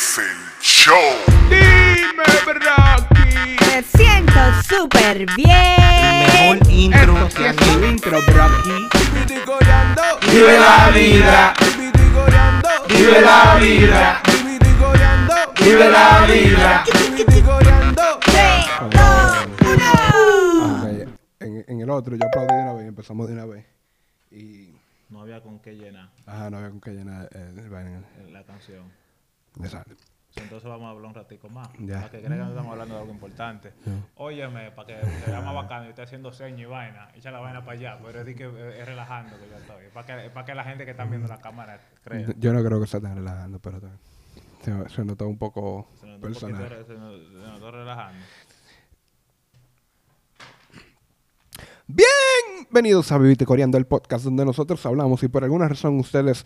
Es el show. Dime, Rocky. Me siento súper bien. Mejor intro Esto que es un intro, Rocky. Vive la vida. Vive la vida. Vive la vida. En, en el otro yo aplaudí de una vez empezamos de una vez. Y. No había con qué llenar Ajá, no había con qué llenar el, el vaina. la canción. Exacto. Entonces vamos a hablar un ratico más. Ya. Para que crean que no estamos hablando de algo importante. Óyeme, para que se vea más bacano y esté haciendo señas y vaina, echa la vaina para allá. Pero es, que, es relajando que yo estoy. Es para que, para que la gente que está viendo la cámara crea. Yo no creo que se estén relajando, pero está- se, se notó un poco Se notó un poquito personal. se nos- se notó relajando. Bienvenidos a Vivite Coreando, el podcast donde nosotros hablamos y por alguna razón ustedes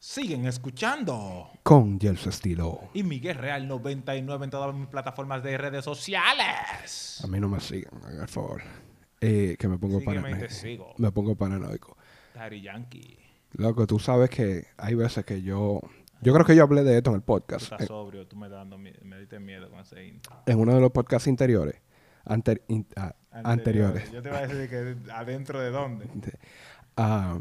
Siguen escuchando. con su estilo. Y Miguel Real 99 en todas mis plataformas de redes sociales. A mí no me sigan, el favor. Eh, que me pongo paranoico. Me pongo paranoico. Daddy Yankee. Loco, tú sabes que hay veces que yo... Yo creo que yo hablé de esto en el Tú podcast. estás sobrio, tú me, dando, me diste miedo con ese intro. en uno de los podcasts interiores. Anter- in- ah, anteriores. Yo te voy a decir que adentro de dónde. Ah,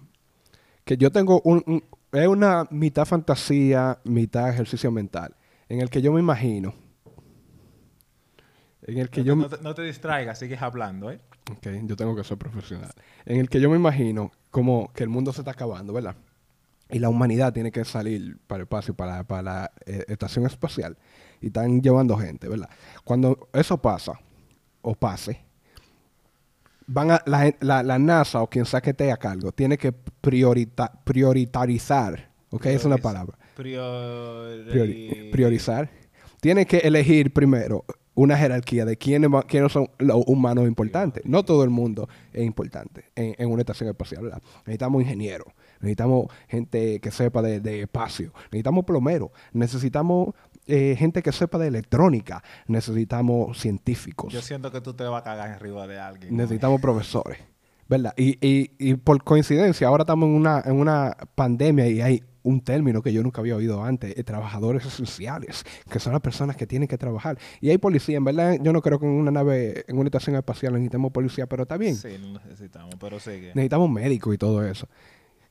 que yo tengo un, un- es una mitad fantasía, mitad ejercicio mental, en el que yo me imagino, en el que No, yo, no te- no te distraigas, sigues hablando, ¿eh? ok, yo tengo que ser profesional, en el que yo me imagino como que el mundo se está acabando, ¿verdad? Y la humanidad tiene que salir para el espacio, para, para la eh, estación espacial, y están llevando gente, ¿verdad? Cuando eso pasa, o pase, van a, la, la- la NASA o quien sea que esté a cargo tiene que priorita- prioritarizar, ¿ok? Es una palabra. Priori- Priori- priorizar. Tiene que elegir primero una jerarquía de quiénes, quiénes son los humanos importantes. No todo el mundo es importante en, en una estación espacial. ¿verdad? Necesitamos ingenieros, necesitamos gente que sepa de, de espacio, necesitamos plomeros, necesitamos eh, gente que sepa de electrónica, necesitamos científicos. Yo siento que tú te vas a cagar arriba de alguien. ¿no? Necesitamos profesores, ¿verdad? Y, y, y por coincidencia, ahora estamos en una, en una pandemia y hay un término que yo nunca había oído antes, eh, trabajadores esenciales, que son las personas que tienen que trabajar. Y hay policía, en verdad, yo no creo que en una nave, en una estación espacial necesitemos policía, pero está bien. Sí, necesitamos, pero sigue. Necesitamos médicos y todo eso.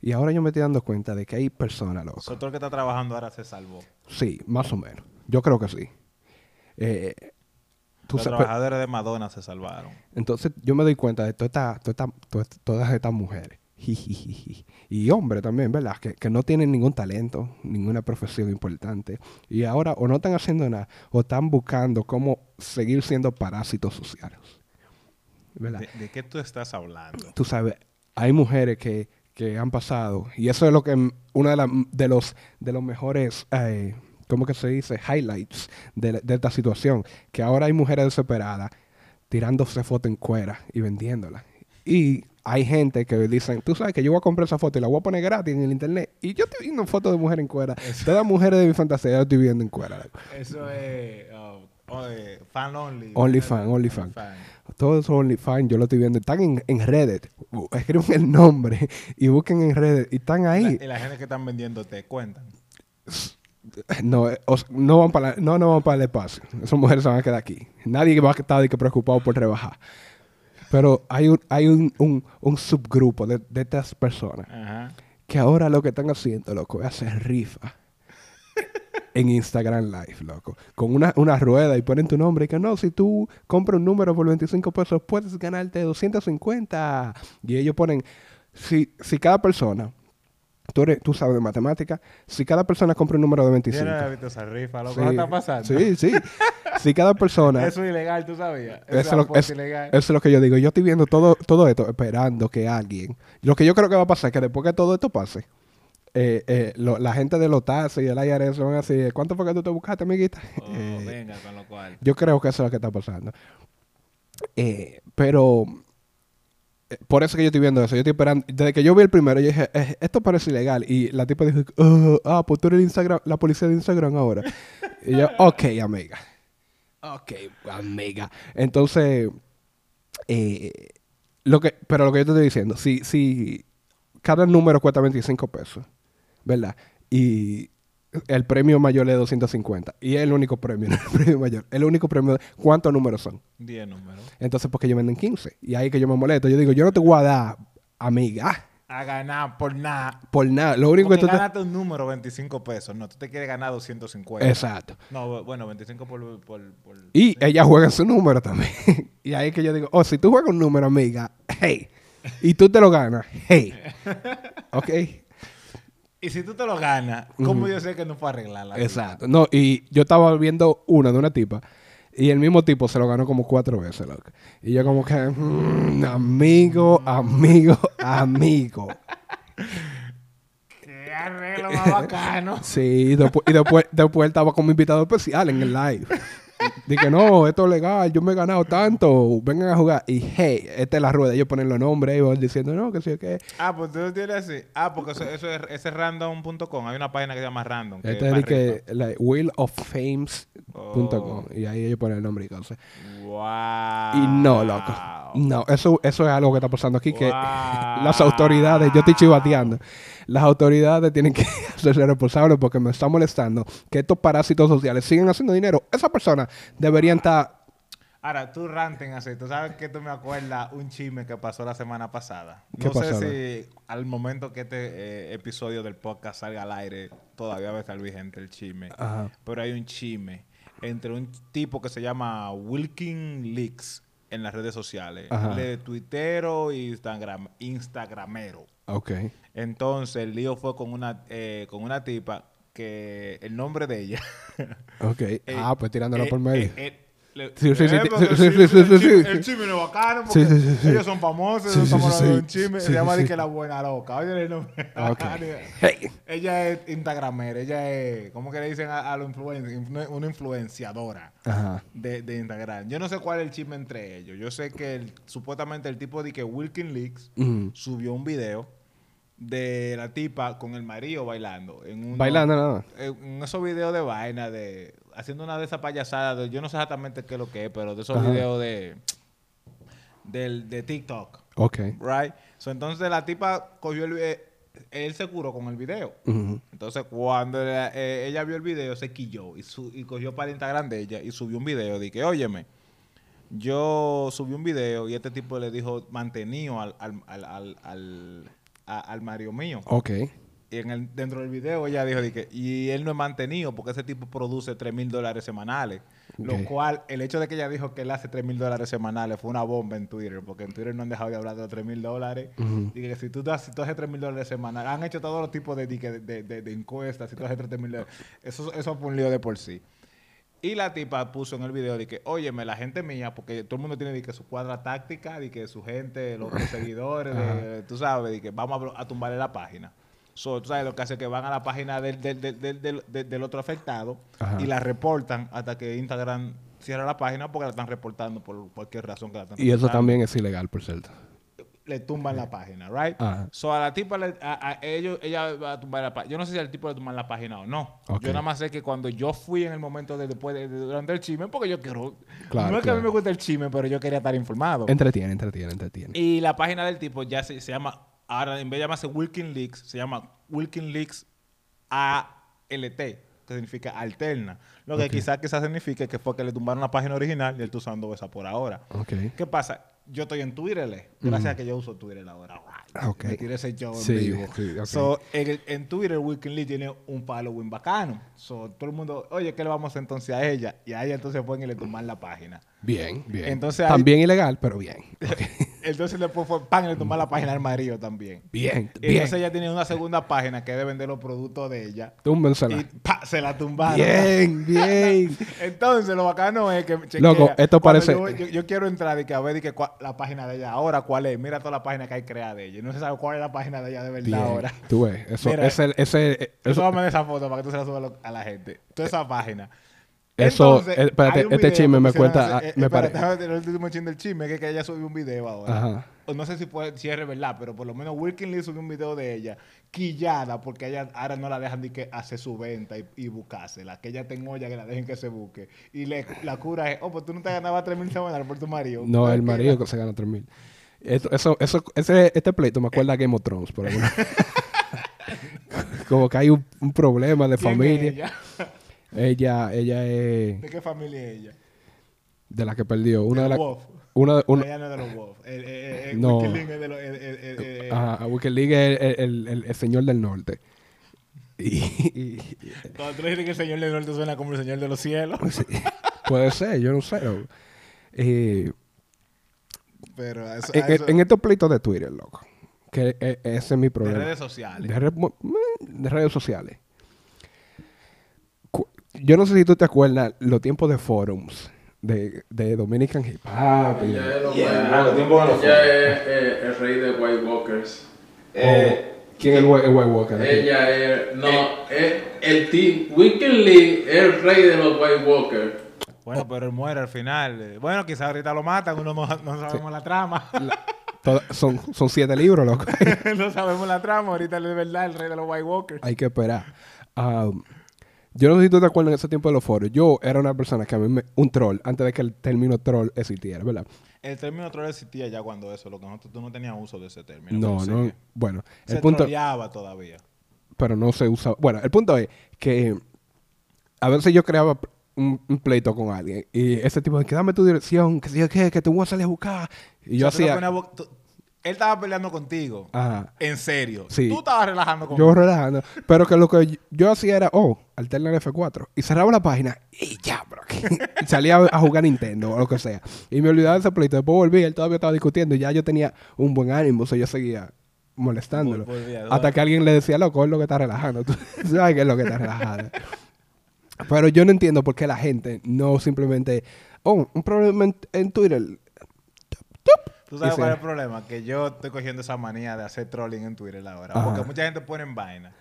Y ahora yo me estoy dando cuenta de que hay personas, loco. So, todo el que está trabajando ahora se salvó. Sí, más o menos. Yo creo que sí. Eh, Los trabajadores de Madonna se salvaron. Entonces yo me doy cuenta de toda esta- toda esta- toda- todas estas mujeres. Y hombres también, ¿verdad? Que, que no tienen ningún talento, ninguna profesión importante. Y ahora o no están haciendo nada o están buscando cómo seguir siendo parásitos sociales. ¿Verdad? ¿De, de qué tú estás hablando? Tú sabes, hay mujeres que, que han pasado, y eso es lo que uno de, la- de los de los mejores, eh, ¿cómo que se dice? Highlights de, de esta situación, que ahora hay mujeres desesperadas tirándose fotos en cuera y vendiéndolas. Y hay gente que dicen, tú sabes que yo voy a comprar esa foto y la voy a poner gratis en el internet. Y yo estoy viendo fotos de mujeres en cuera. Todas las mujeres de mi fantasía yo estoy viendo en cuera. Eso es oh, oh, eh, fan only. OnlyFans, OnlyFans. Todos esos OnlyFans yo lo estoy viendo. Están en, en Reddit. Escriben el nombre y busquen en Reddit. Y están La- ahí. y la gente que están vendiendo te cuentan. No, eh, os- no, van para la- no, no van para el espacio. Esas mujeres se van a quedar aquí. Nadie va a estar preocupado por rebajar. Pero hay un, hay un, un, un subgrupo de, de estas personas Ajá. que ahora lo que están haciendo, loco, es hacer rifa en Instagram Live, loco. Con una, una rueda y ponen tu nombre y que no, si tú compras un número por 25 pesos puedes ganarte 250. Y ellos ponen, si, si cada persona, tú, eres, tú sabes de matemática, si cada persona compra un número de 25. Yo no visto esa rifa, loco. Sí, ¿Qué está pasando? Sí, sí. si cada persona... Eso es ilegal, ¿tú sabías? Eso Eso, es, es lo, es- ilegal. eso es lo que yo digo. Yo estoy viendo todo, todo esto esperando que alguien... Lo que yo creo que va a pasar es que después que todo esto pase, eh, eh, lo- la gente de los taxis y el IRS van a decir, ¿cuánto fue que tú te buscaste, amiguita? Oh, Eh, venga, con lo cual. yo creo que eso es lo que está pasando. Pero... Por eso que yo estoy viendo eso. Yo estoy esperando. Desde que yo vi el primero, yo dije, "Eh, esto parece ilegal. Y la tipa dijo, "Oh, ah, pues tú eres Instagram, la policía de Instagram ahora. y yo, ok, amiga. Ok, amiga. Entonces, eh, lo que, pero lo que yo te estoy diciendo, si, si cada número cuesta 25 pesos, ¿verdad? Y el premio mayor es 250. Y es el único premio, no el premio mayor. El único premio. ¿Cuántos números son? 10 números. Entonces, porque ellos venden 15. Y ahí que yo me molesto. Yo digo, yo no te voy a dar, amiga, A ganar por nada. por nada. Lo único Porque que tú te... ganaste un número 25 pesos. No, tú te quieres ganar 250. Exacto. No, bueno, 25 por... por, por- Y ella juega su número también. y ahí que yo digo, oh, si tú juegas un número, amiga, hey. Y tú te lo ganas, hey. ¿Ok? Y si tú te lo ganas, ¿cómo yo sé que no fue arreglarla? Exacto. No, y yo estaba viendo una de una tipa. Y el mismo tipo se lo ganó como cuatro veces, loco. Y yo como que, mm, amigo, amigo, amigo. ¡Qué arreglo más bacano! Sí, y después, y después, después él estaba como invitado especial en el live. Dije, no, esto es legal, yo me he ganado tanto, vengan a jugar. Y hey, esta es la rueda, ellos ponen los nombres y van diciendo, no, que sí, que. Ah, pues tú lo tienes así. Ah, porque eso, eso es, ese es random.com. Hay una página que se llama random. que Este es que, rica. like, wheeloffames.com. Oh. Y ahí ellos ponen el nombre y cosas. Wow. Y no, loco. No, eso, eso es algo que está pasando aquí, que las autoridades, yo estoy chivateando, las autoridades tienen que hacerse responsables porque me está molestando que estos parásitos sociales siguen haciendo dinero. Esas personas deberían estar... Ahora, tú ranting así. Tú sabes que tú me acuerdas un chisme que pasó la semana pasada. ¿Qué no sé si al momento que este eh, episodio del podcast salga al aire todavía va a estar vigente el chisme. Ajá. Pero hay un chisme entre un tipo que se llama Wilkin Leaks en las redes sociales. Ajá. De tuitero y Instagram, instagramero. Ok. Entonces el lío fue con una, eh, con una tipa que el nombre de ella. Ok. eh, ah, pues tirándolo eh, por medio. Le- Sí, sí, sí, sí, porque sí, el chisme- chisme es bacano porque ellos son famosos, Sí, estamos hablando de un chisme. Se llama que la buena loca. Oye el nombre. Ok. Hey. Ella es Instagramera, ella es, ¿cómo que le dicen a, a los influencers? Influ- Una influenciadora Ajá. de, de Instagram. Yo no sé cuál es el chisme entre ellos. Yo sé que el- supuestamente el tipo de que Wilkin Leaks subió un video de la tipa con el marido bailando. En uno- Bailando nada más. En esos videos de vaina, de haciendo una de esas payasadas. de- yo no sé exactamente qué es lo que es, pero de esos Ajá. videos de, del, de TikTok. Ok. Right? So, entonces la tipa cogió el vi- él se curó con el video. Entonces, cuando la- eh, ella vio el video, se quilló y, su- y cogió para el Instagram de ella y subió un video. Dije, óyeme, yo subí un video y este tipo le dijo mantenido al, al, al, al, al, a- al Mario mío. Ok. Y en el, dentro del video ella dijo, y él no es mantenido porque ese tipo produce 3 mil dólares semanales. Lo cual, el hecho de que ella dijo que él hace 3 mil dólares semanales fue una bomba en Twitter, porque en Twitter no han dejado de hablar de los 3 mil dólares. Dije que si tú, si tú haces 3 mil dólares semanales, han hecho todos los tipos de, de, de, encuestas, si tú haces 3 mil dólares. Eso, eso fue un lío de por sí. Y la tipa puso en el video de que, óyeme, la gente mía, porque todo el mundo tiene de que su cuadra táctica, de que su gente, los, seguidores, de- tú sabes, de que vamos a tumbarle la página. So, tú sabes lo que hace que van a la página del, del, del, del, del- del- del otro afectado Ajá. y la reportan hasta que Instagram cierra la página porque la están reportando por cualquier razón que la están Y eso también es ilegal, por cierto. Le tumban la página, right? Ajá. So, a la tipa, le- a, a ellos, ella va a tumbar la página. Yo no sé si al tipo le tumban la página o no. Yo nada más sé que cuando yo fui en el momento de después de, de- durante el chisme, porque yo quiero. Claro, no es que a mí me guste el chisme, pero yo quería estar informado. Entretiene, entretiene, entretiene. Y la página del tipo ya se, se llama, ahora en vez de llamarse Wilkin Leaks, se llama Wilkin Leaks ALT, que significa alterna. Lo que Ok. quizás quizás signifique que fue que le tumbaron la página original y él está usando esa por ahora. Ok. ¿Qué pasa? Yo estoy en Twitter, le. gracias a que yo uso Twitter ahora. Ah, ok. Me tiré ese show en Sí, vivo. sí, ok. So, en, en Twitter, Wilkin Lee tiene un following bacano. So, todo el mundo, oye, ¿qué le vamos a entonces a ella? Y a ella entonces pueden y le tumban la página. Bien, bien. Entonces También ilegal, pero bien. Entonces después fue, pan, y le tumban la página al marido también. Bien, Y bien. Entonces ella tiene una segunda página que es de vender los productos de ella. Túmbensela. Y pa, se la tumbaron. Bien, bien. Entonces, lo bacano es que. chequea, Loco, esto parece- Yo, yo- yo quiero entrar y que a ver y que cua- la página de ella ahora, ¿cuál es? Mira toda la página que hay creada de ella. No se sabe cuál es la página de ella de verdad Bien. ahora. Tú ves, eso, Mira, ese, ese, Eso eso, va a mandar esa foto para que tú se la subas a la gente. Toda esa página. Eso, Entonces, eh, espérate, este chisme me cuenta, hace- ah, eh, me el último chisme del chisme, que, es que ella subió un video ahora. Ajá. No sé si, puede, si es verdad, pero por lo menos Wilkin Lee subió un video de ella quillada porque ella ahora no la dejan ni que hacer su venta y, y buscársela. Que ella tenga olla que la dejen que se busque. Y le, la cura es, oh, pues tú no te ganabas 3 mil semanales por tu marido. No, el marido que se gana 3 mil. Eso, eso, eso, ese, este pleito me acuerda a Game of Thrones, por alguna como que hay un, un problema de ¿Quién es familia. Ella? Ella, es ¿De qué familia es ella? de la que perdió. Una de Del la, una, una, Ella no es de los Wolf. El, el, el, No. Wikileaks es de los... el- ajá, Wicked League es el, señor del norte. Y, y- Cuando tú dices que el señor del norte suena como el señor de los cielos. sí, puede ser, yo no sé. Eh, Pero eso, en, eso- en estos pleitos de Twitter, loco, que e- ese es mi de problema. redes sociales. de, re- mo- de redes sociales. Yo no sé si tú te acuerdas los tiempos de forums de, de Dominican Hip Hop. y de- Ella es Yeah, White los tiempos de los Ella es eh, el rey de White Walkers. Eh, ¿Quién es el, White- el White Walker? aquí? ella es. No, es el team. Wicked Lee es el rey de los White Walkers. Bueno, pero él muere al final. Eh, Bueno, quizás ahorita lo matan, uno no, no sabemos la trama. Toda- son, son siete libros, loco. no sabemos la trama, ahorita es verdad el rey de los White Walkers. Hay que esperar. Um, yo no sé si tú te acuerdas en ese tiempo de los foros. Yo era una persona que a mí me... Un troll, antes de que el término troll existiera, ¿verdad? El término troll existía ya cuando eso, lo que nosotros, tú no tenías uso de ese término. No, no. Bueno, el Se punto... troleaba todavía. pero no se usa. Bueno, el punto es que a veces yo creaba un, un pleito con alguien y ese tipo de que dame tu dirección, que sé yo qué, que te voy a salir a buscar. Y yo O sea, hacía. tú- él estaba peleando contigo. Ajá. En serio. Sí. Tú estabas relajando con Yo relajando. Pero que lo que yo, yo hacía era, oh, alterna el F4. Y cerraba la página y ya, bro. y salía a, a jugar Nintendo o lo que sea. Y me olvidaba de ese pleito. Después volví, él todavía estaba discutiendo y ya yo tenía un buen ánimo. O sea, yo seguía molestándolo. Vol- volvía, hasta que alguien le decía, loco, es lo que está relajando. Tú sabes que es lo que está relajando. Pero yo no entiendo por qué la gente no simplemente, oh, un problema en, en Twitter. ¿Tú sabes cuál es el problema? Que yo estoy cogiendo esa manía de hacer trolling en Twitter ahora. Ajá. Porque mucha gente pone en vaina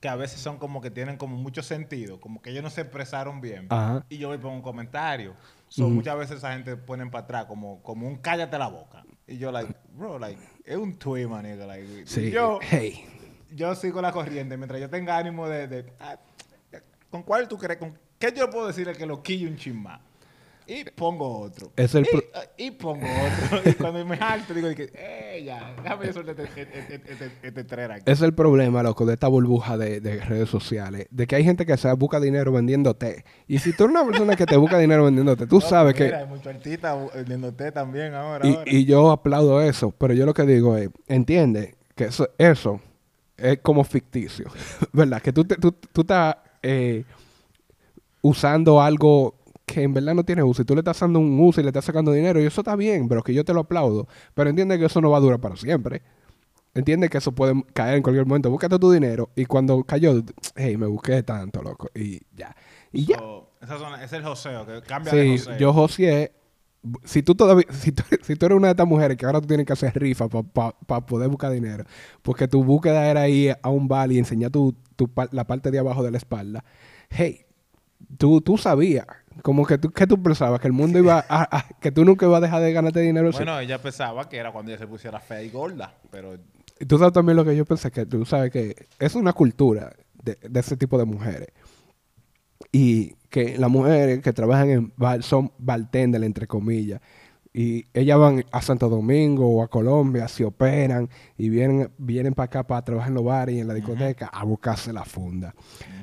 que a veces son como que tienen como mucho sentido, como que ellos no se expresaron bien. Ajá. Y yo voy por un comentario. So, Muchas veces esa gente ponen para atrás como, como un cállate la boca. Y yo, like, bro, like, es un tweet, manico. Like, Sí. yo, hey. yo sigo la corriente mientras yo tenga ánimo de. de- ah, ¿Con cuál tú crees? ¿Con qué yo puedo decirle que lo quille un chin más? Y pongo otro. Es el y, ah, y pongo otro. y cuando me jalto, digo, eh, ya, déjame yo soltar este, este, este, este, este trailer aquí. Es el problema, loco, de esta burbuja de, de redes sociales. De que hay gente que se busca dinero vendiéndote. Y si tú eres una persona que te busca dinero vendiéndote, tú No, sabes mira, que... Hay mucho artista vendiéndote también ahora. Y, ahora. y yo aplaudo eso. Pero yo lo que digo es, entiende que eso, eso es como ficticio. ¿Verdad? Que tú, te- tú, tú estás eh, usando algo que en verdad no tiene uso. Y tú le estás dando un uso y le estás sacando dinero. Y eso está bien, pero que yo te lo aplaudo. Pero entiende que eso no va a durar para siempre. Entiende que eso puede caer en cualquier momento. Búscate tu dinero. Y cuando cayó, hey, me busqué tanto, loco. Y ya. Y ya. So, son- es el joseo, que cambia de Sí, joseo. yo José, si tú todavía, si tú, si tú eres una de estas mujeres que ahora tú tienes que hacer rifa para poder buscar dinero, porque tu búsqueda era ir a un bar y enseñar tu, tu la parte de abajo de la espalda, hey, tú, tú sabías, como que tú, que tú pensabas que el mundo iba a, a- que tú nunca ibas a dejar de ganarte dinero. Bueno, ella pensaba que era cuando ella se pusiera fea y gorda, pero Y tú sabes también lo que yo pensé, que tú sabes que es una cultura de, de ese tipo de mujeres. Y que las mujeres que trabajan en bar son bartender, entre comillas. Y ellas van a Santo Domingo o a Colombia, se operan y vienen, vienen para acá para trabajar en los bares y en la discoteca a buscarse la funda.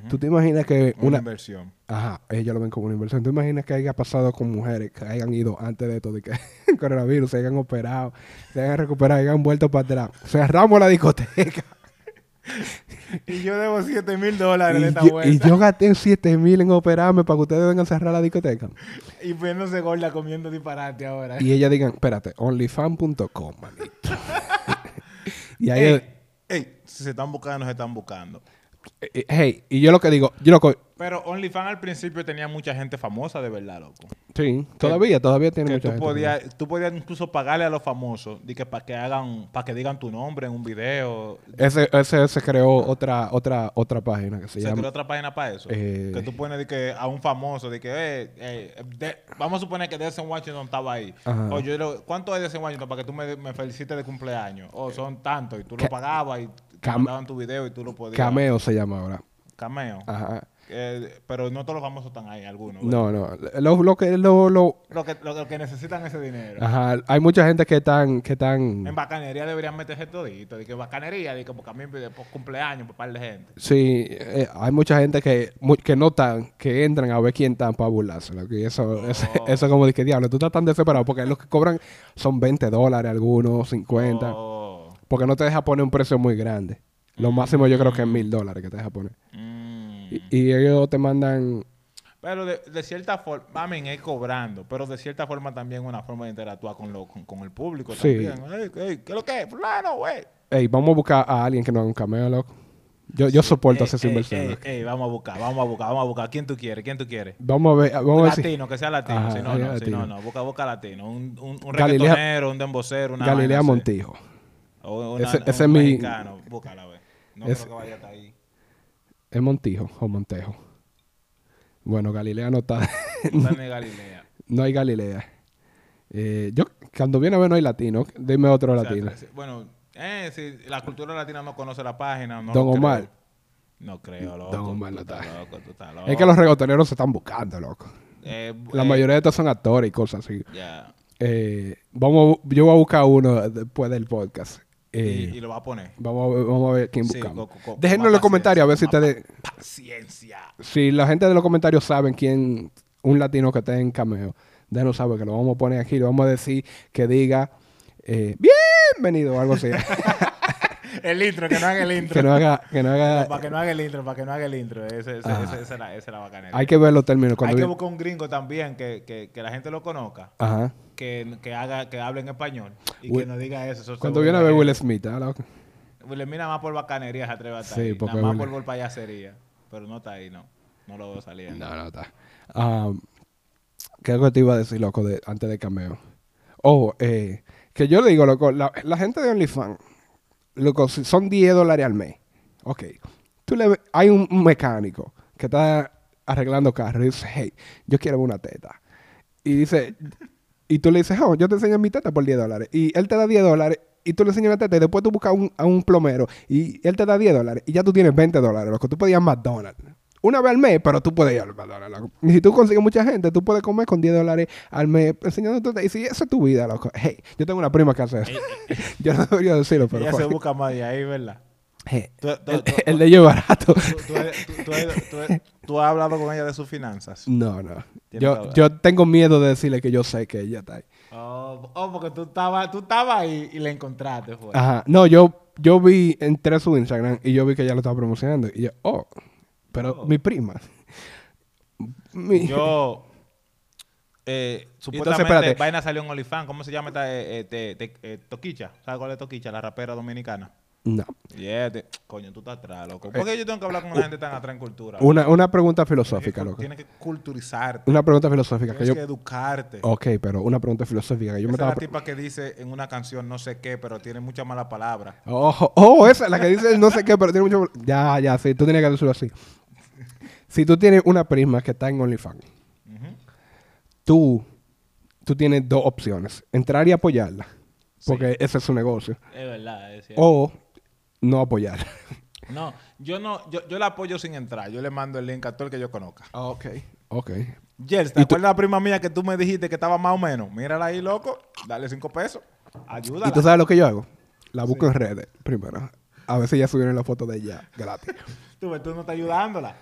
¿Tú te imaginas que una, una... inversión. Ajá, ellos lo ven como una inversión. ¿Tú imaginas que haya pasado con mujeres que hayan ido antes de esto, de que el coronavirus, se hayan operado, se hayan recuperado, hayan vuelto para atrás? Cerramos la discoteca. Y yo debo 7 mil dólares Y de esta yo, vuelta. y yo gasté 7 mil en operarme para que ustedes vengan a cerrar la discoteca. Y viéndose gorda comiendo disparate ahora. Y ellas digan, espérate, onlyfan.com, manito. y ahí, Ey, ey, si se están buscando, se están buscando. Eh, eh, hey, y yo lo que digo, yo lo Pero OnlyFans al principio tenía mucha gente famosa de verdad, loco. sí, todavía, todavía tiene Que mucha tú gente. podías, tú podías incluso pagarle a los famosos de que para que hagan, para que digan tu nombre en un video. Ese, ese se creó otra, otra, otra página que se Se llama... creó otra página para eso. Eh. que tú pones de que a un famoso, de que, eh, eh, de- vamos a suponer que Denzel Washington estaba ahí. Ajá. O yo ¿cuánto es Denzel Washington para que tú me, me felicites de cumpleaños? O son tantos y tú lo pagabas y Cam- mandaban tu video y tú lo podías. Cameo se llama ahora. Cameo. Ajá. Eh, pero no todos los famosos están ahí, algunos. No, no. Lo, lo que, lo, lo- Lo que, lo, que necesitan ese dinero. ajá, hay mucha gente que están, que están, En bacanería deberían meterse todito. De que bacanería, de que porque a mí me por cumpleaños, por par de gente. sí, eh, hay mucha gente que, que no están, que entran a ver quién están para burlarse. Y eso, eso, Oh. eso es como de que diablo, tú estás tan desesperado porque los que cobran son 20 dólares algunos, 50, Oh. Porque no te deja poner un precio muy grande. Lo máximo yo creo que es mil dólares que te deja poner. Mm. Y, y ellos te mandan, Pero de, de cierta forma, mamen, es cobrando, pero de cierta forma también una forma de interactuar con, lo, con, con el público Sí. también. Ey, ey, ¿Qué es lo que es? Fulano, güey. hey, vamos a buscar a alguien que nos haga un cameo, loco. Yo, yo soporto Ey, esa ey, inversión. ey, ey, vamos a buscar, vamos a buscar, vamos a buscar. ¿Quién tú quieres? ¿Quién tú quieres? Vamos a ver, vamos a ver si latino, que sea latino. Ajá, si no, no, si latino. no, no. Busca, busca latino. Un, un, un Galilea- reggaetonero, un dembocero, una Galilea vaina así. Montijo. O una, Ese- un es mi- mexicano. Búscala, güey. No Ese- creo que vaya hasta ahí. ¿Es Montijo o Montejo? Bueno, Galilea no está. No está Galilea. no hay Galilea. Eh, yo, cuando viene a ver no hay latino. Dime otro O sea, latino. bueno, eh, si la cultura latina no conoce la página, no Don creo. Omar. No creo, loco. Don Omar no está. loco, tú estás loco. Es que los reggaetoneros se están buscando, loco. Eh, La eh, mayoría de estos son actores y cosas así. Eh, vamos, yo voy a buscar uno después del podcast. Eh, y, y lo va a poner. vamos, a ver, vamos a ver quién Sí, buscamos. Déjenos más en los comentarios a ver si ustedes... Paciencia. Si la gente de los comentarios saben quién, un latino que esté en cameo, déjenos saber que lo vamos a poner aquí, lo vamos a decir que diga eh, bienvenido o algo así. El intro, que no haga el intro. que no haga, que no haga, para que no haga el intro, para que no haga el intro. Ese, ese, Ajá. ese- esa, es la, esa es la bacanera. hay que ver los términos Hay que buscar un gringo también que, que, que la gente lo conozca, Ajá. Que, que haga, que hable en español y Will- que nos diga eso. Cuando viene a ver Will. Smith, ¿ah? Will Smith nada más por bacanería se atreve a estar Sí, ahí. Nada más Will- por, payasería. Pero no está ahí, no. No lo veo saliendo. No, no está. Um, ¿Qué es lo que te iba a decir, loco, de, antes de cameo? Oh, eh, que yo le digo, loco, la, la gente de OnlyFans, loco, si son 10 dólares al mes. Ok. Tú le, hay un, un mecánico que está arreglando carros y dice, hey, yo quiero una teta. Y dice, y tú le dices, oh, yo te enseño mi teta por 10 dólares. Y él te da 10 dólares y tú le enseñas la teta y después tú buscas un- a un plomero y él te da 10 dólares y ya tú tienes 20 dólares, loco. Tú puedes ir a McDonald's. Una vez al mes, pero tú puedes ir al McDonald's, loco. Y si tú consigues mucha gente, tú puedes comer con 10 dólares al mes enseñando tu teta. Y si esa es tu vida, loco. Hey, yo tengo una prima que hace eso. yo no debería decirlo, pero... Ella se busca más de ahí, ¿verdad? Hey, Tú- tú- el, tú- el de barato. ¿Tú, has hablado con ella de sus finanzas. No, no. Yo, yo tengo miedo de decirle que yo sé que ella está ahí. Oh, oh, porque tú estabas tú estabas ahí y la encontraste. Fue. Ajá. No, yo, yo vi, entré a su Instagram y yo vi que ella lo estaba promocionando. Y yo, oh, pero Oh. mi prima. Mi- Yo, eh, supuestamente. Vaina salió en OnlyFans. ¿Cómo se llama esta? eh, eh, te- te- eh, Toquicha. ¿Sabes cuál es Toquicha? La rapera dominicana. No. Yeah, te- coño, tú estás atrás, loco. ¿Por qué yo tengo que hablar con una gente tan atrás en cultura? Eh, Una, una pregunta Tienes que, filosófica, loco. tienes que culturizarte. Una pregunta filosófica que Tienes yo... que educarte. Ok, pero una pregunta filosófica que yo me Esa es estaba... la pre- tipa que dice en una canción no sé qué, pero tiene muchas malas palabras. Oh, oh, esa es la que dice no sé qué, pero tiene mucho... Ya, ya, sí, tú tienes que decirlo así. Si tú tienes una prima que está en OnlyFans, tú, tú tienes dos opciones. Entrar y apoyarla, porque ese es su negocio. Es verdad, es cierto. O no apoyarla. No, yo no, yo, yo la apoyo sin entrar. Yo le mando el link a todo el que yo conozca. ok. Ok. Jels, ¿te ¿Y tú- acuerdas la prima mía que tú me dijiste que estaba más o menos? Mírala ahí, loco. Dale cinco pesos. Ayúdala. ¿Y tú sabes lo que yo hago? La busco en redes primero. A veces ya subieron la foto de ella gratis. Tú, ves, tú no estás ayudándola.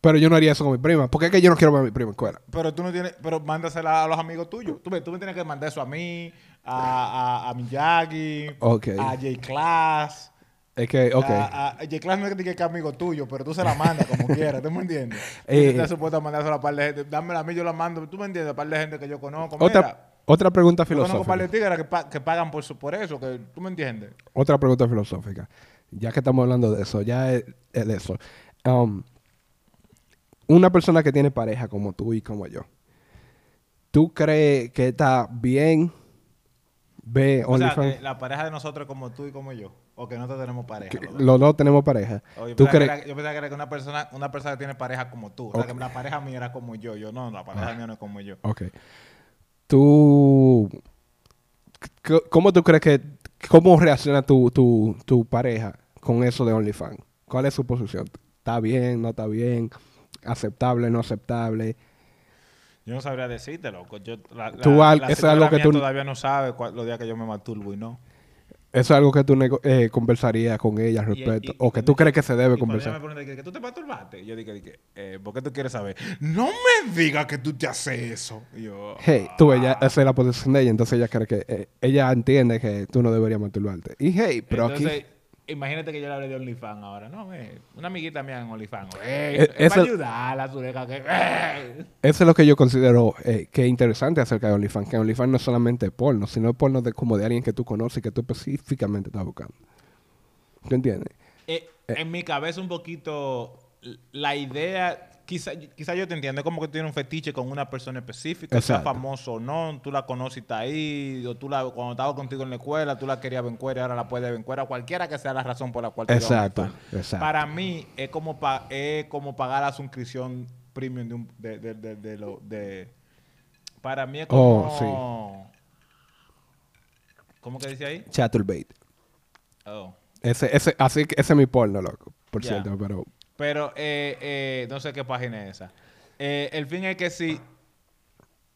Pero yo no haría eso con mi prima. Porque es que yo no quiero ver a mi prima en escuela. Pero tú no tienes, pero mándasela a los amigos tuyos. Tú, tú me tienes que mandar eso a mí, a, a, a Miyagi, Ok. a J Class. Es que, ok. A, a- a J Class no es que es amigo tuyo, pero tú se la mandas como quieras, ¿tú me entiendes? Eh, Eh, estás supuesto a mandársela a par de gente. Dámela a mí, yo la mando, ¿tú me entiendes? A par de gente que yo conozco. otra, Mira, otra pregunta yo conozco par de filosófica. tigres que, pa- que pagan por, su- por eso, que tú me entiendes. Otra pregunta filosófica. Ya que estamos hablando de eso, ya es, es de eso. Um, una persona que tiene pareja como tú y como yo, ¿tú crees que está bien ve O sea, la pareja de nosotros como tú y como yo. O que nosotros tenemos pareja. Que los dos. tenemos pareja. Yo ¿Tú pensaba era- yo pensaba que era una persona, una persona que tiene pareja como tú. O sea, que la pareja mía era como yo. Yo no, la pareja mía no es como yo. Ok. Tú... ¿Cómo tú crees que... ¿Cómo reacciona tu, tu, tu pareja con eso de OnlyFans? ¿Cuál es su posición? ¿Está bien? ¿No está bien? aceptable, no aceptable. Yo no sabría decirte, loco. Yo, la, la- Tú la es algo que tú- todavía no sabe cuál- los días que yo me masturbo y no. Eso es algo que tú nego- eh, conversarías con ella al respecto. y- o y que tú crees que se debe y ella conversar. me pregunta que, que tú te masturbaste, yo dije, dije eh, ¿por qué tú quieres saber? No me digas que tú te haces eso. Y yo, Hey, tú ya, ah. esa es la posición de ella, entonces ella cree que eh, ella entiende que tú no deberías masturbarte. Y hey, pero Entonces, aquí imagínate que yo le hablé de OnlyFans ahora. No, eh, una amiguita mía en OnlyFans. Eh, Eh, eso- ayudarla, su deja que... eh. eso es lo que yo considero eh, que es interesante acerca de OnlyFans, que OnlyFans no es solamente porno, sino porno de como de alguien que tú conoces y que tú específicamente estás buscando. ¿Tú entiendes? Eh, en mi cabeza un poquito la idea, quizá, quizá yo te entiendo, es como que tú tienes un fetiche con una persona específica, sea famoso o no, tú la conoces y está ahí, o tú la, cuando estaba contigo en la escuela, tú la querías ver en cuera y ahora la puedes ver en cuera, cualquiera que sea la razón por la cual a Exacto, OnlyFans. exacto. Para mí es como, pa- es como pagar la suscripción premium de, un, de, de, de, de lo, de... Para mí es como... Oh, ¿Cómo que dice ahí? Chaturbate. Oh. Ese, ese, así que ese es mi porno, loco, por cierto, pero Pero eh, eh, no sé qué página es esa. Eh, el fin es que si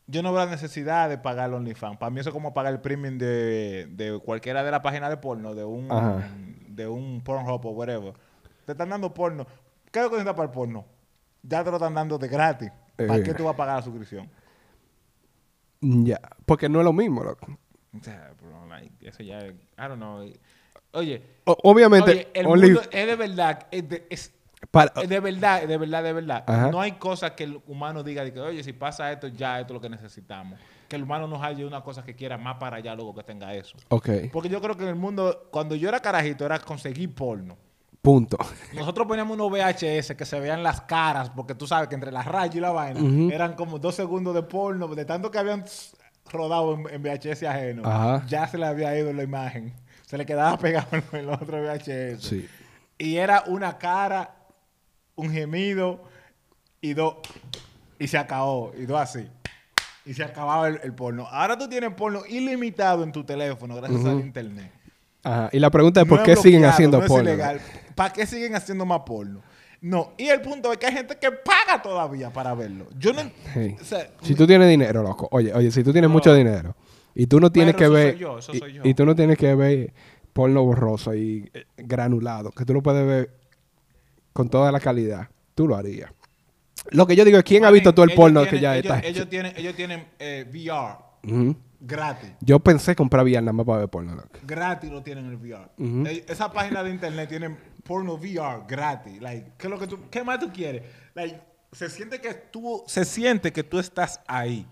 yo no veo la necesidad de pagar el OnlyFans. Para mí eso es como pagar el premium de, de cualquiera de las páginas de porno, de un, Ajá. de un Pornhub o whatever. Te están dando porno. ¿Qué es lo que necesitas para el porno? Ya te lo están dando de gratis. ¿Para Eh. qué tú vas a pagar la suscripción? ya, porque no es lo mismo, loco. O sea, bro, like, eso ya I don't know. Oye, O- obviamente, oye, el mundo es de verdad, es de, es- para- Eh, De verdad, de verdad, de verdad. Ajá. No hay cosa que el humano diga de que, oye, si pasa esto, ya esto es lo que necesitamos. Que el humano nos haya una cosa que quiera más para allá luego que tenga eso. ok, Porque yo creo que en el mundo, cuando yo era carajito, era conseguir porno. punto. Nosotros poníamos unos VHS que se veían las caras, porque tú sabes que entre las rayas y la vaina eran como dos segundos de porno, de tanto que habían rodado en, en VHS ajeno. Ajá. Ya se le había ido la imagen. Se le quedaba pegado en, los otros VHS. Sí. Y era una cara, un gemido y dos. Y se acabó. Y dos así. Y se acababa el, el porno. Ahora tú tienes porno ilimitado en tu teléfono gracias al internet. Ajá. Y la pregunta es, No ¿por es qué siguen haciendo no porno? ¿Para qué siguen haciendo más porno? No. Y el punto es que hay gente que paga todavía para verlo. Yo no. Hey. o sea, Si tú tienes dinero, loco. Oye, oye, si tú tienes No. mucho dinero y tú no tienes Pero que eso ver soy yo, eso y- soy yo. y, tú no tienes que ver porno borroso y eh, granulado, que tú lo puedes ver con toda la calidad, tú lo harías. Lo que yo digo es, ¿quién ha visto todo el porno que ya ellos, está? Ellos tienen, ellos tienen eh, VR gratis. Yo pensé comprar VR nada más para ver porno, loco. gratis lo tienen en el VR. Esa página de internet tiene porno VR gratis. Like, ¿qué, es lo que tú, ¿Qué más tú quieres? Like, se siente que tú, se siente que tú estás ahí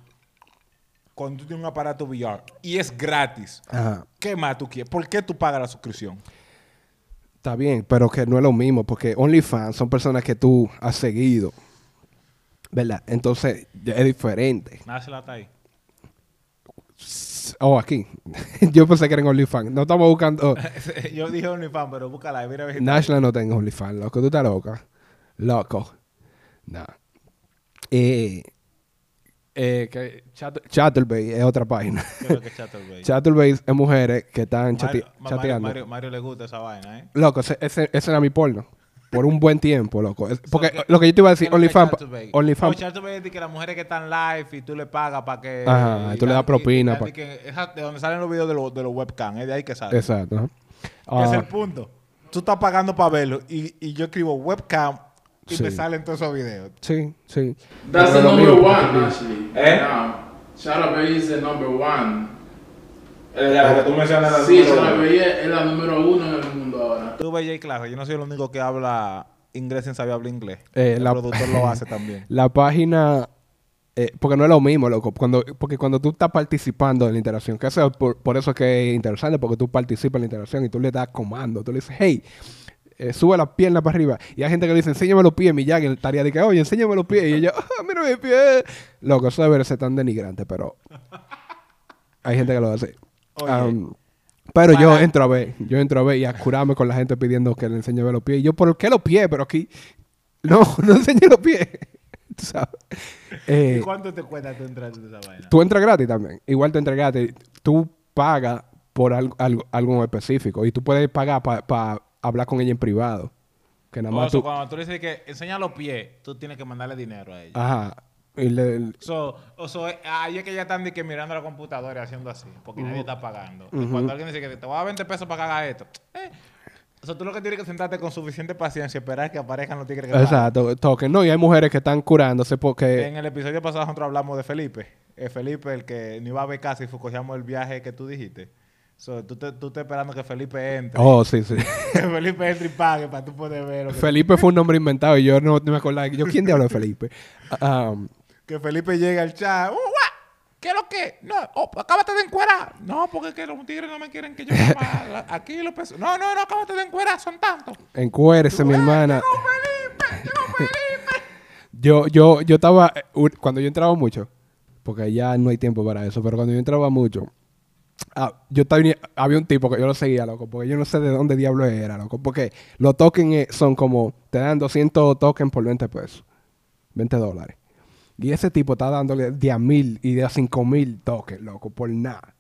cuando tú tienes un aparato VR y es gratis. Ajá. ¿Qué más tú quieres? ¿Por qué tú pagas la suscripción? Está bien, pero que no es lo mismo, porque OnlyFans son personas que tú has seguido, ¿verdad? Entonces, es diferente. Nada se la está ahí. Oh, aquí. Yo pensé que era en OnlyFans. No estamos buscando... Yo dije OnlyFans, pero búscala y mira a ver si está ahí. National no tengo OnlyFans, loco. Tú estás loca. Loco. No. Eh, eh, que Chat- Chatterbait es otra página. ¿Qué es lo que Chatterbait? Chatterbait es mujeres que están chate- Mario, Mario- chateando. Mario- Mario le gusta esa vaina, ¿eh? Loco, ese, ese, ese era mi porno. Por un buen tiempo, loco. Es- porque So, ¿qué- lo que yo te iba a decir, OnlyFans... OnlyFans... Chatterbait es que las mujeres que están live y tú le pagas para que... Ajá, y tú le das propina y- pa- y que- esa- de donde salen los videos de los, de los webcam, es de ahí que sale. Exacto. Ese es Ah, el punto. Tú estás pagando para verlo y, y yo escribo webcam y Sí. me salen todos esos videos. sí, sí. That's the number one, actually. Eh? Shadowbay is the number one. la que tú mencionas Sí, es la número uno en el mundo ahora. Tú ves Jay Clase, yo no soy el único que habla inglés sin saber hablar inglés. Eh, el la- productor lo hace también. La página... eh, porque no es lo mismo, loco. Cuando, porque cuando tú estás participando en la interacción, que eso es por, por eso que es interesante, porque tú participas en la interacción y tú le das comando. Tú le dices, hey, eh, sube las piernas para arriba. Y hay gente que le dice, enséñame los pies. Mi Jagger estaría de que, oye, enséñame los pies. Y ella, ah, mira mis pies. Loco, eso debe ser tan denigrante, pero hay gente que lo hace. Um, pero yo entro a ver, yo entro a ver y a curarme con la gente pidiendo que le enseñe a ver los pies. Y yo, ¿por qué los pies? Pero aquí, no, no enseñé los pies. Tú sabes. Eh, ¿Y cuánto te cuesta tú entrar en esa vaina? tú entras gratis también. Igual te entras gratis. Tú pagas por algo, algo, algo específico y tú puedes pagar para hablar con ella en privado. Que nada O más sea, tú... cuando tú le dices que enseña los pies, tú tienes que mandarle dinero a ella. Ajá. Y le- So, o sea, ahí es que ya están de que mirando la computadora y haciendo así, porque nadie está pagando. Y cuando alguien dice que te voy a dar 20 pesos para que haga esto, eh, o sea, tú lo que tienes que sentarte con suficiente paciencia y esperar que aparezcan los tigres que. Exacto, toque. No, y hay mujeres que están curándose porque... En el episodio pasado nosotros hablamos de Felipe. Eh, Felipe, el que no iba a ver casi cogíamos el viaje que tú dijiste. So, tú, te, tú estás esperando que Felipe entre. Oh, sí, sí. que Felipe entre y pague para tú poder ver. que- Felipe fue un nombre inventado y yo no, no me acordaba. Yo, ¿quién diablo es Felipe? Ah, um, Que Felipe llegue al chat. ¡Uh, guau! ¿Qué es lo que? No, oh, acábate de encuerar. No, porque es que los tigres no me quieren que yo coma aquí los pesos. No, no, no, acábate de encuerar, son tantos. encuérese, mi hermana. ¡Llegó Felipe! ¡Llegó Felipe! Yo, yo, yo estaba, eh, cuando yo entraba mucho, porque ya no hay tiempo para eso, pero cuando yo entraba mucho, ah, yo estaba, había un tipo que yo lo seguía, loco, porque yo no sé de dónde diablo era, loco, porque los tokens eh, son como, te dan 200 tokens por 20 pesos, 20 dólares. Y ese tipo está dándole de a mil y de a cinco mil tokens, loco, por nada.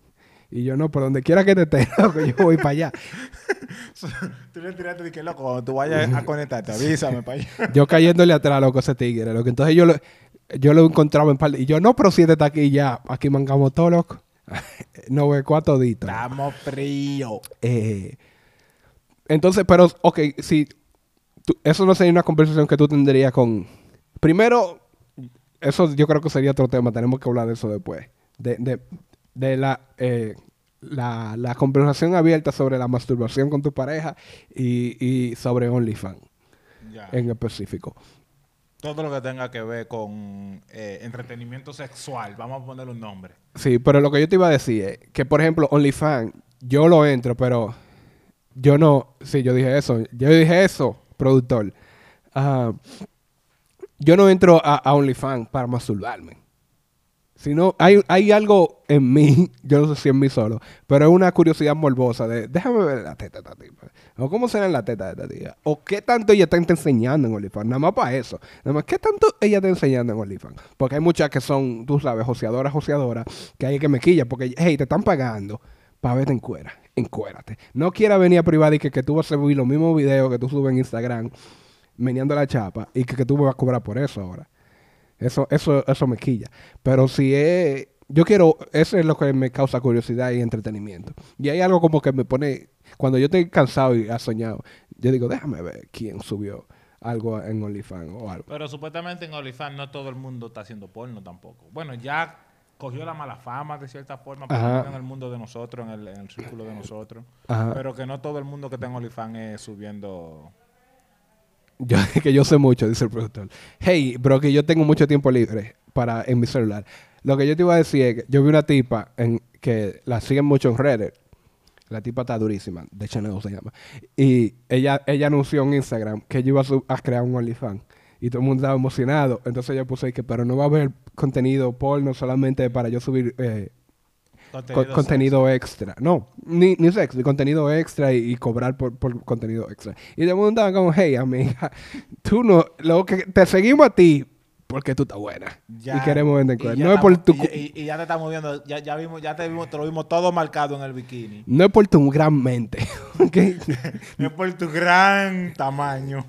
Y yo no, por donde quiera que te esté, loco, yo voy para allá. Tú le tiraste de que loco, cuando tú vayas a conectarte, avísame para allá. Yo cayéndole atrás, loco, ese tigre, loco. Entonces yo lo, yo lo encontraba en par de- Y yo, no, pero si este está aquí ya. Aquí mangamos todo, loco. no ve cuatro toditos. Estamos fríos. Eh, entonces, pero, ok, si... tú- eso no sería una conversación que tú tendrías con... Primero, eso yo creo que sería otro tema. Tenemos que hablar de eso después. De, de, de la... eh, la, la conversación abierta sobre la masturbación con tu pareja y, y sobre OnlyFans Ya. en específico. Todo lo que tenga que ver con eh, entretenimiento sexual, vamos a ponerle un nombre. Sí, pero lo que yo te iba a decir es que, por ejemplo, OnlyFans, yo lo entro, pero yo no. Sí, yo dije eso. Yo dije eso, productor. Ah, yo no entro a, a OnlyFans para masturbarme. Sino, hay, hay algo en mí, yo no sé si en mí solo, pero es una curiosidad morbosa de, déjame ver la teta de esta tipa. O cómo será la teta de esta tía. O qué tanto ella está enseñando en OnlyFans. Nada más para eso. Nada más, ¿qué tanto ella está enseñando en OnlyFans? Porque hay muchas que son, tú sabes, joseadoras, joseadoras, que hay que me quilla. Porque, hey, te están pagando para verte en cuera. Encuérate. No quiera venir a privada y que, que tú vas a subir los mismos videos que tú subes en Instagram, meneando la chapa, y que, que tú me vas a cobrar por eso ahora. Eso, eso, eso me quilla. Pero si es. Yo quiero. Eso es lo que me causa curiosidad y entretenimiento. Y hay algo como que me pone. Cuando yo estoy cansado y ha soñado, yo digo, déjame ver quién subió algo en OnlyFans o algo. Pero supuestamente en OnlyFans no todo el mundo está haciendo porno tampoco. Bueno, ya cogió la mala fama de cierta forma, en el mundo de nosotros, en el, en el círculo de nosotros. Ajá. Pero que no todo el mundo que está en OnlyFans es subiendo... Yo, que yo sé mucho, dice el productor. Hey, bro, que yo tengo mucho tiempo libre para en mi celular. Lo que yo te iba a decir es que yo vi una tipa en, que la siguen mucho en Reddit. La tipa está durísima, de Chanel se llama. Y ella, ella anunció en Instagram que ella iba a, su- a crear un OnlyFans. Y todo el mundo estaba emocionado. Entonces puso ahí que, pero no va a haber contenido porno solamente para yo subir eh, Contenido, contenido extra. No, ni, ni sexo, contenido extra y, y cobrar por, por contenido extra. Y el mundo estaba como, hey, amiga, tú no, lo que te seguimos a ti porque tú estás buena. Ya- y queremos vender cosas. No es por tu, y, y- y ya te estamos viendo, ya, ya vimos, ya te vimos, te lo vimos todo marcado en el bikini. no es por tu gran mente. ok, es por tu gran tamaño.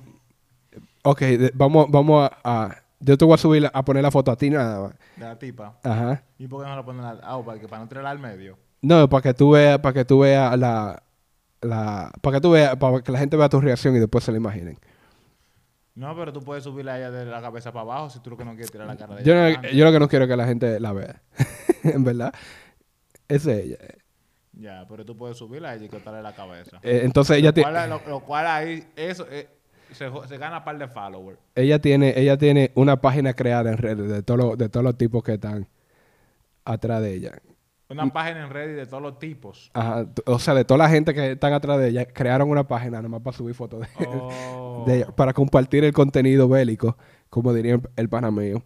Ok, de- vamos, vamos a, a- Yo te voy a subir, la- a poner la foto a ti nada más. De la tipa. Ajá. ¿Y por qué no la ponen al, ah, para, que, para no tirarla al medio? No, para que tú veas, para que tú veas la, la, para que tú veas, para que la gente vea tu reacción y después se la imaginen. No, pero tú puedes subirla a ella de la cabeza para abajo si tú lo que no quieres tirar la cara de Yo, ella. no- yo lo que no quiero es que la gente la vea. en verdad. Esa es ella. Ya, pero tú puedes subirla a ella y cortarle la cabeza. Eh, entonces ella, lo, ti- cual, lo, lo cual ahí, eso, eh, se, gana par de followers. ella tiene, ella tiene una página creada en redes de todos los, de todos los tipos que están atrás de ella. Una página en Reddit de todos los tipos. Ajá, o sea, de toda la gente que están atrás de ella, crearon una página nomás para subir fotos de, Oh. de ella, para compartir el contenido bélico, como diría el, el pana mío.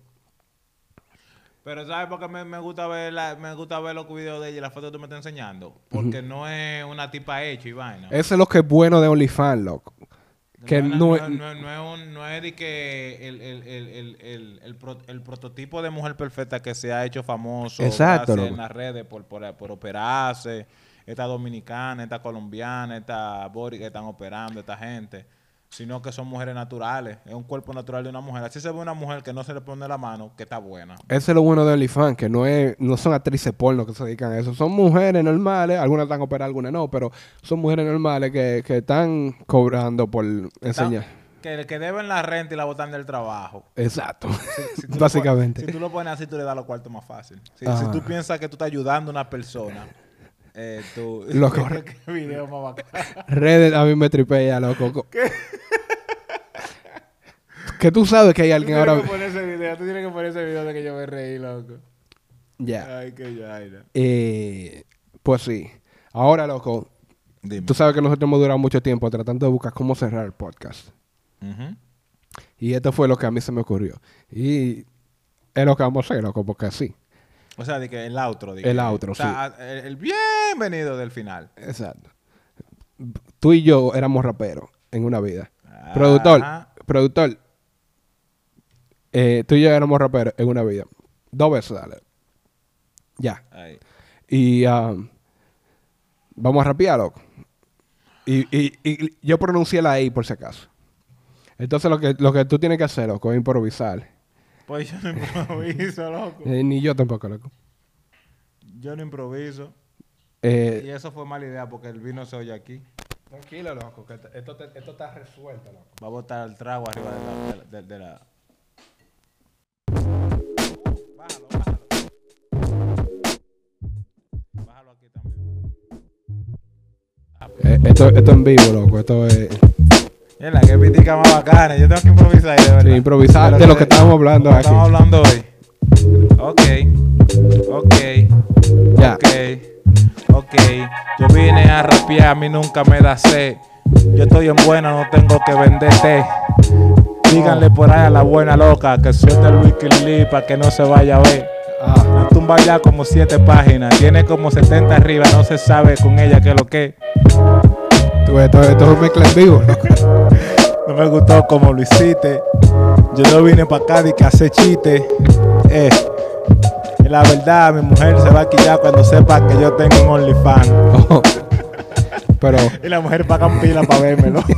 Pero ¿sabes por qué me, me gusta ver la, me gusta ver los videos de ella y las fotos que tú me estás enseñando? Porque no es una tipa hecha y vaina. Eso es lo que es bueno de OnlyFans, loco. Que no, es... no, no, no es un- no es de que el, el, el, el, el, el pro- el prototipo de mujer perfecta que se ha hecho famoso Exacto, en las redes por, por, por operarse, esta dominicana, esta colombiana, esta bori que están operando, esta gente. Sino que son mujeres naturales. Es un cuerpo natural de una mujer. Así se ve una mujer que no se le pone la mano, que está buena. Ese es lo bueno de OnlyFans, que no es, no son actrices porno que se dedican a eso. Son mujeres normales, algunas están operadas, algunas no, pero son mujeres normales que, que están cobrando por enseñar. Que, que deben la renta y la botan del trabajo. Exacto. Si Básicamente. si tú lo pones así, tú le das los cuartos más fácil. Si, si tú piensas que tú estás ayudando a una persona, eh, tú... Loco. ¿Qué video más bacano? Reddit a mí me tripea, loco. que tú sabes que hay Tú alguien tienes ahora... que poner ese video, tú tienes que poner ese video de que yo me reí, loco. Ya. Ay, qué. Eh, pues sí. Ahora, loco, Dime. tú sabes que nosotros hemos durado mucho tiempo tratando de buscar cómo cerrar el podcast. Y esto fue lo que a mí se me ocurrió. Y es lo que vamos a hacer, loco, porque así. O sea, de que el outro. de El que- outro, o sea, El, el bienvenido del final. Exacto. Tú y yo éramos raperos en una vida. Productor, Ajá. productor. Eh, tú y yo éramos raperos en una vida. Dos veces, dale. Ya. Ahí. Y um, vamos a rapear, loco. Y, y, y yo pronuncié la I por si acaso. Entonces lo que, lo que tú tienes que hacer, loco, es improvisar. Pues yo no improviso, loco. Eh, ni yo tampoco, loco. Yo no improviso. Eh, Y eso fue mala idea porque el vino se oye aquí. Tranquilo, loco, que esto, está resuelto, loco. Va a botar el trago arriba de la... de- de- de la- Bájalo, bájalo. Bájalo aquí también. Eh, esto, esto en vivo, loco. Esto es Mira, qué pitica más bacana. Yo tengo que improvisar ahí, de verdad. Sí, improvisar de lo que estábamos hablando que aquí. Estamos hablando hoy. Ok. Ok. ya. Ok. Ok. Yo vine a rapear, a mí nunca me da sed. Yo estoy en buena, no tengo que venderte. Díganle por ahí a la buena loca que suelte el Wikileaks para que no se vaya a ver. Ah, La tumba ya como siete páginas, tiene como 70 arriba, no se sabe con ella qué es lo que. Esto, esto es un mezcla en vivo, loco. No me gustó como lo hiciste. Yo no vine para acá de que hacer chiste. Eh, y la verdad, mi mujer se va a quillar cuando sepa que yo tengo un OnlyFans. Pero Y la mujer paga pila para vérmelo.